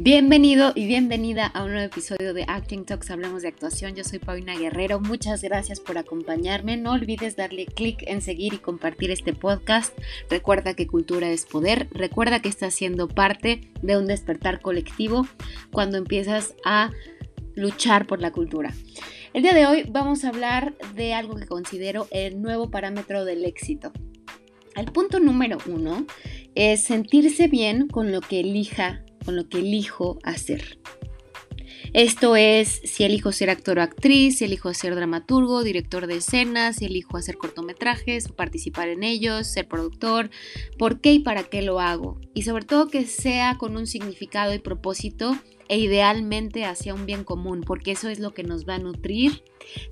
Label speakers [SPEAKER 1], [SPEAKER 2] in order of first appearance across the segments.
[SPEAKER 1] Bienvenido y bienvenida a un nuevo episodio de Acting Talks. Hablamos de actuación. Yo soy Paulina Guerrero. Muchas gracias por acompañarme. No olvides darle clic en seguir y compartir este podcast. Recuerda que cultura es poder. Recuerda que estás siendo parte de un despertar colectivo cuando empiezas a luchar por la cultura. El día de hoy vamos a hablar de algo que considero el nuevo parámetro del éxito. El punto número uno es sentirse bien con lo que elija con lo que elijo hacer. Esto es si elijo ser actor o actriz, si elijo ser dramaturgo, director de escenas, si elijo hacer cortometrajes participar en ellos, ser productor, por qué y para qué lo hago. Y sobre todo que sea con un significado y propósito e idealmente hacia un bien común, porque eso es lo que nos va a nutrir.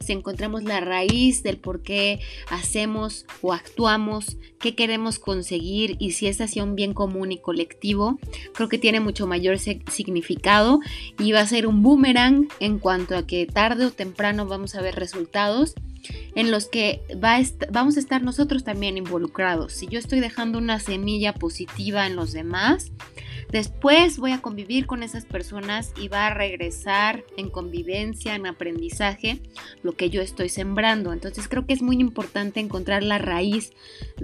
[SPEAKER 1] Si encontramos la raíz del por qué hacemos o actuamos, qué queremos conseguir y si es hacia un bien común y colectivo, creo que tiene mucho mayor significado y va a ser un boomerang en cuanto a que tarde o temprano vamos a ver resultados en los que va vamos a estar nosotros también involucrados. Si yo estoy dejando una semilla positiva en los demás, Después voy a convivir con esas personas y va a regresar en convivencia, en aprendizaje, lo que yo estoy sembrando. Entonces creo que es muy importante encontrar la raíz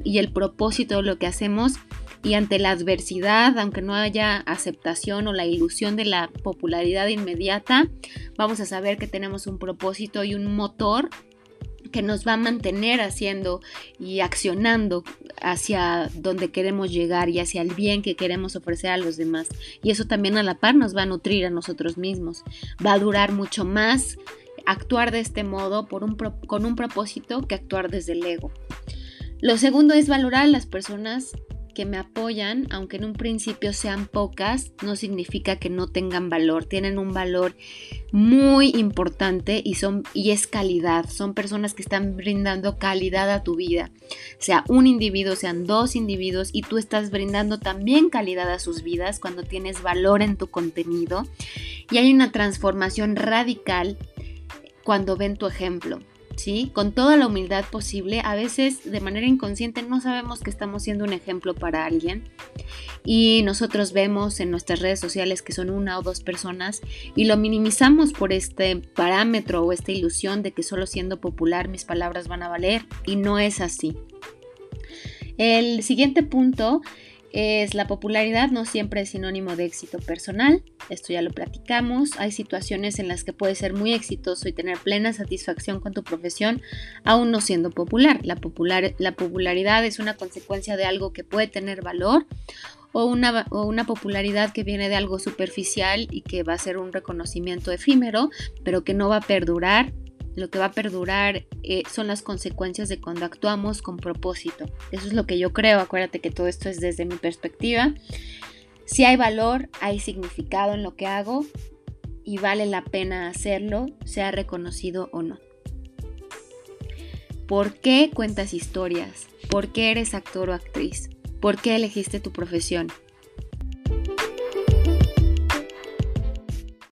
[SPEAKER 1] y el propósito de lo que hacemos y ante la adversidad, aunque no haya aceptación o la ilusión de la popularidad inmediata, vamos a saber que tenemos un propósito y un motor que nos va a mantener haciendo y accionando hacia donde queremos llegar y hacia el bien que queremos ofrecer a los demás. Y eso también a la par nos va a nutrir a nosotros mismos. Va a durar mucho más actuar de este modo por un con un propósito que actuar desde el ego. Lo segundo es valorar a las personas que me apoyan, aunque en un principio sean pocas, no significa que no tengan valor. Tienen un valor muy importante y, son, y es calidad. Son personas que están brindando calidad a tu vida. Sea un individuo, sean dos individuos y tú estás brindando también calidad a sus vidas cuando tienes valor en tu contenido. Y hay una transformación radical cuando ven tu ejemplo. Con toda la humildad posible, a veces de manera inconsciente no sabemos que estamos siendo un ejemplo para alguien y nosotros vemos en nuestras redes sociales que son una o dos personas y lo minimizamos por este parámetro o esta ilusión de que solo siendo popular mis palabras van a valer y no es así. El siguiente punto es la popularidad no siempre es sinónimo de éxito personal, esto ya lo platicamos, hay situaciones en las que puedes ser muy exitoso y tener plena satisfacción con tu profesión aún no siendo popular. La, popular, la popularidad es una consecuencia de algo que puede tener valor o una, o una popularidad que viene de algo superficial y que va a ser un reconocimiento efímero, pero que no va a perdurar lo que va a perdurar eh, son las consecuencias de cuando actuamos con propósito. Eso es lo que yo creo. Acuérdate que todo esto es desde mi perspectiva. Si hay valor, hay significado en lo que hago y vale la pena hacerlo, sea reconocido o no. ¿Por qué cuentas historias? ¿Por qué eres actor o actriz? ¿Por qué elegiste tu profesión?